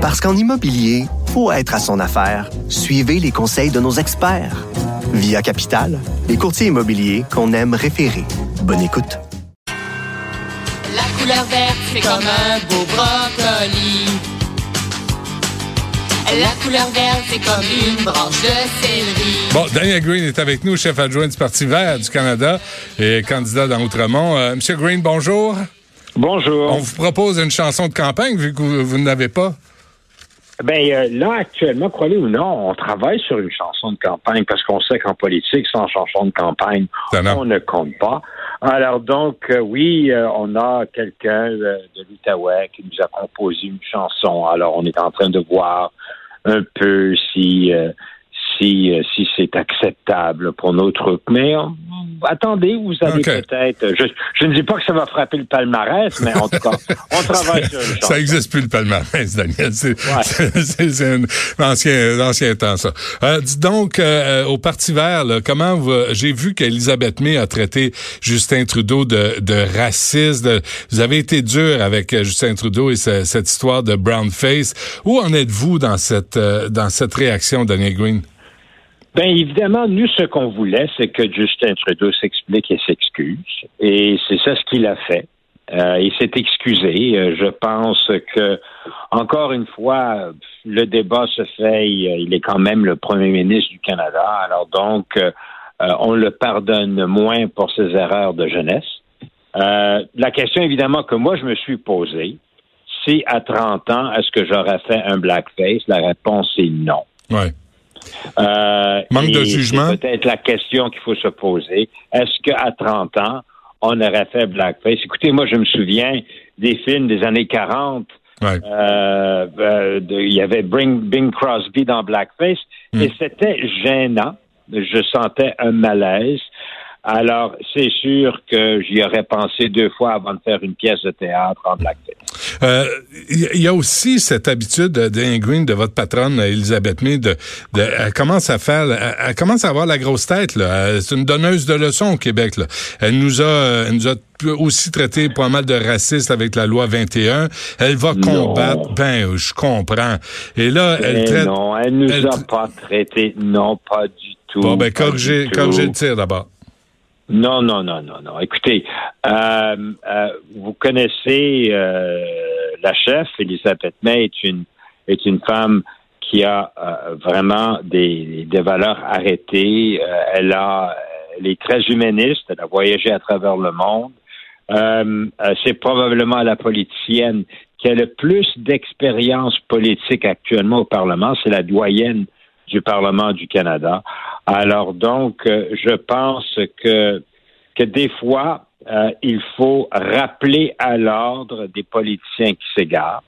Parce qu'en immobilier, faut être à son affaire. Suivez les conseils de nos experts. Via Capital, les courtiers immobiliers qu'on aime référer. Bonne écoute. La couleur verte, c'est comme un beau brocoli. La couleur verte, c'est comme une branche de céleri. Bon, Daniel Green est avec nous, chef adjoint du Parti vert du Canada et candidat dans Outremont. Euh, Monsieur Green, bonjour. Bonjour. On vous propose une chanson de campagne vu que vous, vous n'avez pas. Ben euh, là, actuellement, croyez ou non, on travaille sur une chanson de campagne parce qu'on sait qu'en politique, sans chanson de campagne, on ne compte pas. Alors donc, euh, oui, euh, on a quelqu'un de, de l'Outaouais qui nous a composé une chanson. Alors, on est en train de voir un peu si euh, si euh, si c'est acceptable pour nos troupes. Mais euh, attendez, vous avez Ok. peut-être. Je, je ne dis pas que ça va frapper le palmarès, mais en tout cas, on travaille sur chanson. Ça n'existe plus le palmarès, Daniel. C'est Ouais. c'est- c'est un ancien, temps, ça. Euh, dis donc, euh, au Parti vert, là, comment vous... J'ai vu qu'Elisabeth May a traité Justin Trudeau de, de raciste. de- vous avez été dur avec euh, Justin Trudeau et ce- cette histoire de brown face. Où en êtes-vous dans cette, euh, dans cette réaction, Daniel Green? Ben évidemment, nous, ce qu'on voulait, c'est que Justin Trudeau s'explique et s'excuse. Et c'est ça ce qu'il a fait. Euh, il s'est excusé. Euh, je pense que, encore une fois, le débat se fait. Il, il est quand même le premier ministre du Canada. Alors donc, euh, euh, on le pardonne moins pour ses erreurs de jeunesse. Euh, la question, évidemment, que moi, je me suis posée, si à 30 ans, est-ce que j'aurais fait un blackface? La réponse est non. Ouais. Euh, Manque de jugement? C'est peut-être la question qu'il faut se poser. Est-ce qu'à 30 ans, on aurait fait blackface? Écoutez, moi, je me souviens des films des années 40. Ouais. Euh, euh, il y avait Bing, Bing Crosby dans Blackface Hmm. et c'était gênant. Je sentais un malaise. Alors, c'est sûr que j'y aurais pensé deux fois avant de faire une pièce de théâtre en. Euh, Il y a aussi cette habitude de Dan Green, de votre patronne Elisabeth May, de, de- elle commence à faire, elle, elle commence à avoir la grosse tête. Là. Elle- C'est une donneuse de leçons au Québec. Là. Elle nous a, euh, elle nous a aussi traité pas mal de racistes avec la loi 21. Elle va Non. combattre. Ben, je comprends. Et là, elle Mais traite. non, elle nous elle a pas traité. Non, pas du tout. Bon, ben, corrigez, corrigez le tir d'abord. Non, non, non, non, non. Écoutez, euh, euh, vous connaissez euh, la chef, Elisabeth May est une est une femme qui a euh, vraiment des, des valeurs arrêtées. Euh, elle a, elle est très humaniste. Elle a voyagé à travers le monde. Euh, c'est probablement la politicienne qui a le plus d'expérience politique actuellement au Parlement. C'est la doyenne du Parlement du Canada. Alors donc, euh, je pense que, que des fois, euh, il faut rappeler à l'ordre des politiciens qui s'égarent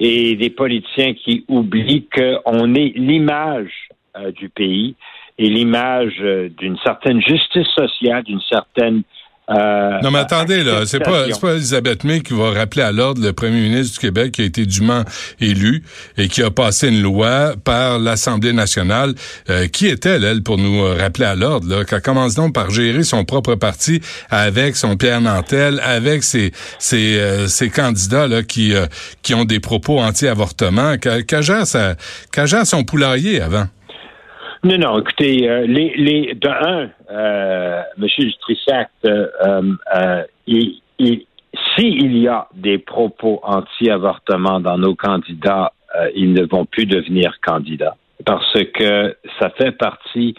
et des politiciens qui oublient qu'on est l'image euh, du pays et l'image d'une certaine justice sociale, d'une certaine euh, Non, mais attendez, là, c'est pas, pas Elisabeth May qui va rappeler à l'ordre le premier ministre du Québec qui a été dûment élu et qui a passé une loi par l'Assemblée nationale. Euh, qui est-elle, elle, pour nous euh, rappeler à l'ordre, là? Qu'elle commence donc par gérer son propre parti avec son Pierre Nantel, avec ses, ses, euh, ses candidats, là, qui, euh, qui ont des propos anti-avortement, qu'elle qu'elle gère gère son poulailler avant. Non, non, écoutez, euh, les, les, de un, euh, M. Trissac, euh, euh, il, il, s'il y a des propos anti-avortement dans nos candidats, euh, ils ne vont plus devenir candidats parce que ça fait partie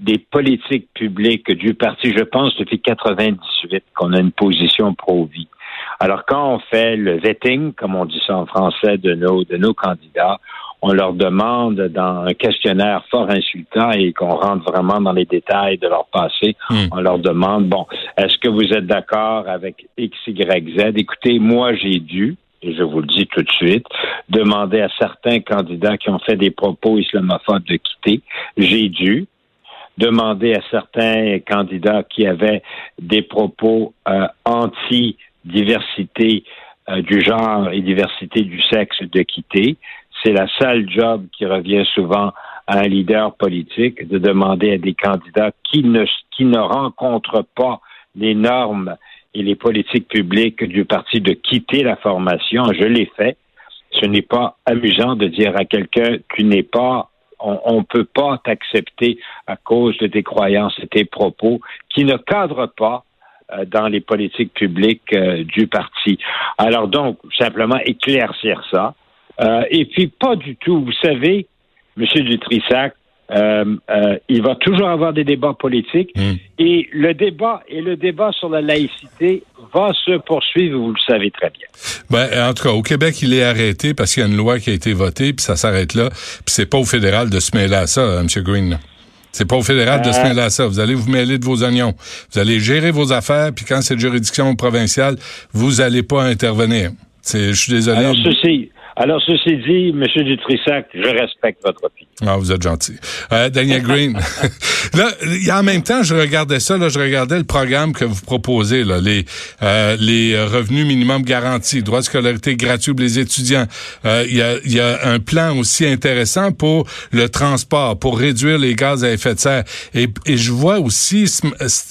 des politiques publiques du parti, je pense, depuis 98 qu'on a une position pro-vie. Alors, quand on fait le vetting, comme on dit ça en français, de nos, de nos candidats, on leur demande dans un questionnaire fort insultant et qu'on rentre vraiment dans les détails de leur passé, Hmm. on leur demande, bon, est-ce que vous êtes d'accord avec X, Y, Z? Écoutez, moi, j'ai dû, et je vous le dis tout de suite, demander à certains candidats qui ont fait des propos islamophobes de quitter. J'ai dû demander à certains candidats qui avaient des propos euh, anti-diversité euh, du genre et diversité du sexe de quitter. C'est la seule job qui revient souvent à un leader politique de demander à des candidats qui ne, qui ne rencontrent pas les normes et les politiques publiques du parti de quitter la formation. Je l'ai fait. ce n'est pas amusant de dire à quelqu'un tu n'es pas on ne peut pas t'accepter à cause de tes croyances et tes propos qui ne cadrent pas euh, dans les politiques publiques euh, du parti. Alors donc, simplement éclaircir ça. Euh, et puis, pas du tout. Vous savez, M. Dutrissac, euh, euh, il va toujours avoir des débats politiques Hmm. et le débat et le débat sur la laïcité va se poursuivre, vous le savez très bien. Ben, en tout cas, au Québec, il est arrêté parce qu'il y a une loi qui a été votée, puis ça s'arrête là. Puis c'est pas au fédéral de se mêler à ça, hein, M. Green. C'est pas au fédéral de se Euh. mêler à ça. Vous allez vous mêler de vos oignons. Vous allez gérer vos affaires, puis quand c'est de juridiction provinciale, vous allez pas intervenir. C'est, je suis désolé. Alors ceci, alors ceci dit, M. Dutrissac, je respecte votre opinion. Ah, vous êtes gentil. Euh, Daniel Green. là, il y a en même temps, je regardais ça, là, je regardais le programme que vous proposez, là, les, euh, les revenus minimum garantis, droit de scolarité gratuit pour les étudiants. Euh, Il y, a, y a un plan aussi intéressant pour le transport, pour réduire les gaz à effet de serre. Et, et je vois aussi,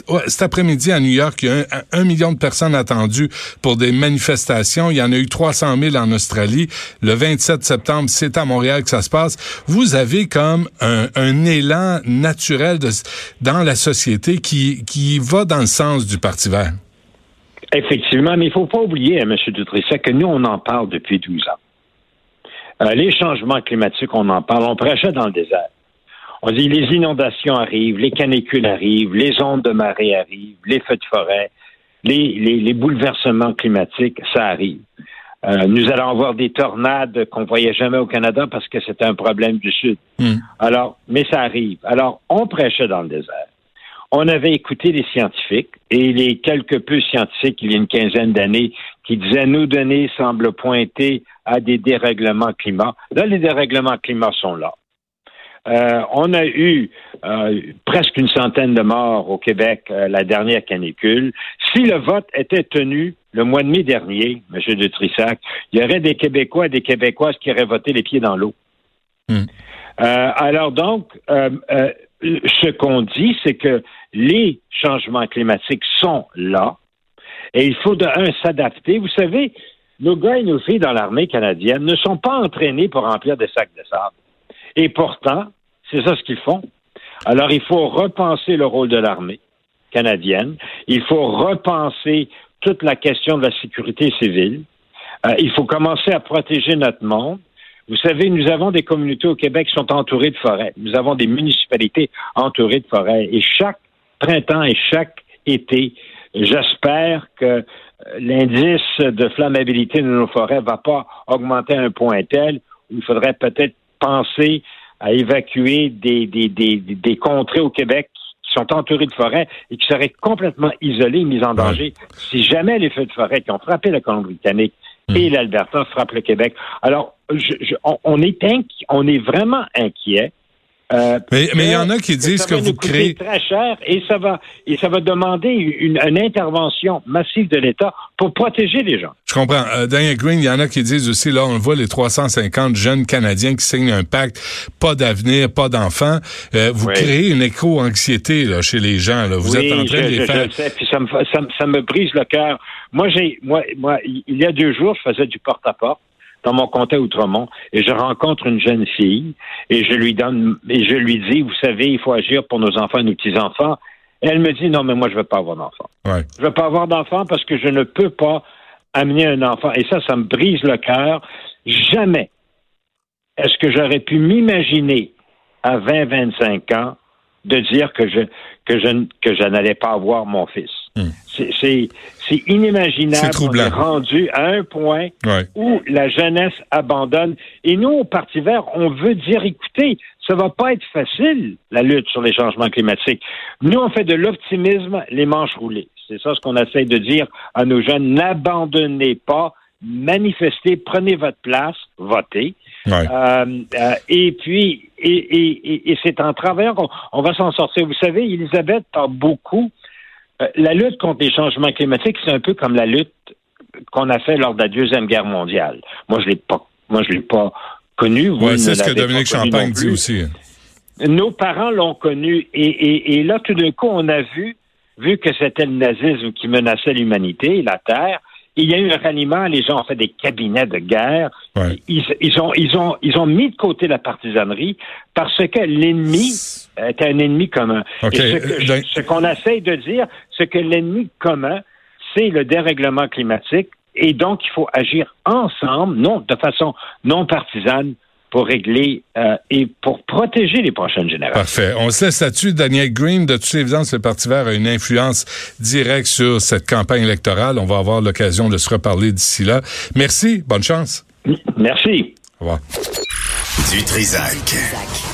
ouais, cet après-midi à New York, il y a un, un million de personnes attendues pour des manifestations. Il y en a eu 300 000 en Australie. Le 27 septembre, c'est à Montréal que ça se passe. Vous avez comme un, élan naturel dans la société qui, va dans le sens du Parti vert. Effectivement, mais il ne faut pas oublier, hein, M. Dutrissac, que nous, on en parle depuis 12 ans. Euh, les changements climatiques, on en parle. On prêchait dans le désert. On dit les inondations arrivent, les canicules arrivent, les ondes de marée arrivent, les feux de forêt, les bouleversements climatiques, ça arrive. Euh, nous allons avoir des tornades qu'on voyait jamais au Canada parce que c'était un problème du Sud. Hmm. Alors, mais ça arrive. Alors, on prêchait dans le désert. On avait écouté les scientifiques et les quelques peu scientifiques il y a une quinzaine d'années qui disaient nos données semblent pointer à des dérèglements climat. Là, les dérèglements climat sont là. Euh, on a eu euh, presque une centaine de morts au Québec euh, la dernière canicule. Si le vote était tenu le mois de mai dernier, M. de Trissac, il y aurait des Québécois et des Québécoises qui auraient voté les pieds dans l'eau. Hmm. Euh, alors donc, euh, euh, ce qu'on dit, c'est que les changements climatiques sont là et il faut de un s'adapter. Vous savez, nos gars et nos filles dans l'armée canadienne ne sont pas entraînés pour remplir des sacs de sable. Et pourtant, c'est ça ce qu'ils font. Alors, il faut repenser le rôle de l'armée canadienne. Il faut repenser toute la question de la sécurité civile. Euh, il faut commencer à protéger notre monde. Vous savez, nous avons des communautés au Québec qui sont entourées de forêts. Nous avons des municipalités entourées de forêts. Et chaque printemps et chaque été, j'espère que euh, l'indice de flammabilité de nos forêts va pas augmenter à un point tel où il faudrait peut-être penser à évacuer des, des, des, des contrées au Québec qui sont entourées de forêts et qui seraient complètement isolées, mises en danger. Si jamais les feux de forêt qui ont frappé la Colombie-Britannique et l'Alberta frappent le Québec. Alors, je, je, on, on, est inqui- on est vraiment inquiet. Euh, Mais mais il y en a qui disent que vous créez... très cher et ça va et ça va demander une, une intervention massive de l'État pour protéger les gens. Je comprends. Euh, Daniel Green, il y en a qui disent aussi, là, on voit les 350 jeunes Canadiens qui signent un pacte, pas d'avenir, pas d'enfants. Euh, vous Oui. créez une éco-anxiété là, chez les gens. Là. Vous oui, êtes en train je, de les je- faire... je le sais, puis ça me, ça, ça me brise le cœur. Moi, j'ai, moi, moi, il il y a deux jours, je faisais du porte-à-porte dans mon comté Outremont et je rencontre une jeune fille et je lui donne et je lui dis, vous savez, il faut agir pour nos enfants et nos petits-enfants. Et elle me dit, non, mais moi, je veux pas avoir d'enfant. Ouais. Je veux pas avoir d'enfant parce que je ne peux pas amener un enfant. Et ça, ça me brise le cœur. Jamais est-ce que j'aurais pu m'imaginer à 20, 25 ans de dire que je que je que je n'allais pas avoir mon fils? Hmm. C'est inimaginable. C'est est rendu à un point Ouais. où la jeunesse abandonne. Et nous, au Parti vert, on veut dire, écoutez, ça va pas être facile, la lutte sur les changements climatiques. Nous, on fait de l'optimisme, les manches roulées. C'est ça ce qu'on essaie de dire à nos jeunes. N'abandonnez pas, manifestez, prenez votre place, votez. Ouais. Euh, euh, et puis, et, et- et- et c'est en travaillant qu'on on va s'en sortir. Vous savez, Elisabeth parle beaucoup. Euh, la lutte contre les changements climatiques, c'est un peu comme la lutte qu'on a fait lors de la deuxième guerre mondiale. Moi, je l'ai pas, moi, je l'ai pas connu. Ne c'est ce que Dominique Champagne dit aussi. Nos parents l'ont connu et, et, et là, tout d'un coup, on a vu, vu que c'était le nazisme qui menaçait l'humanité et la Terre, il y a eu un ralliement, les gens ont fait des cabinets de guerre. Ils, ont, ils, ont, ils ont mis de côté la partisanerie parce que l'ennemi était un ennemi commun. Et ce qu'on essaie de dire, c'est que l'ennemi commun, c'est le dérèglement climatique et donc il faut agir ensemble, non de façon non partisane, pour régler euh, et pour protéger les prochaines générations. Parfait. On se laisse là-dessus. Daniel Green, de toute évidence, le Parti vert a une influence directe sur cette campagne électorale. On va avoir l'occasion de se reparler d'ici là. Merci. Bonne chance. Merci. Au revoir. Du Trisac.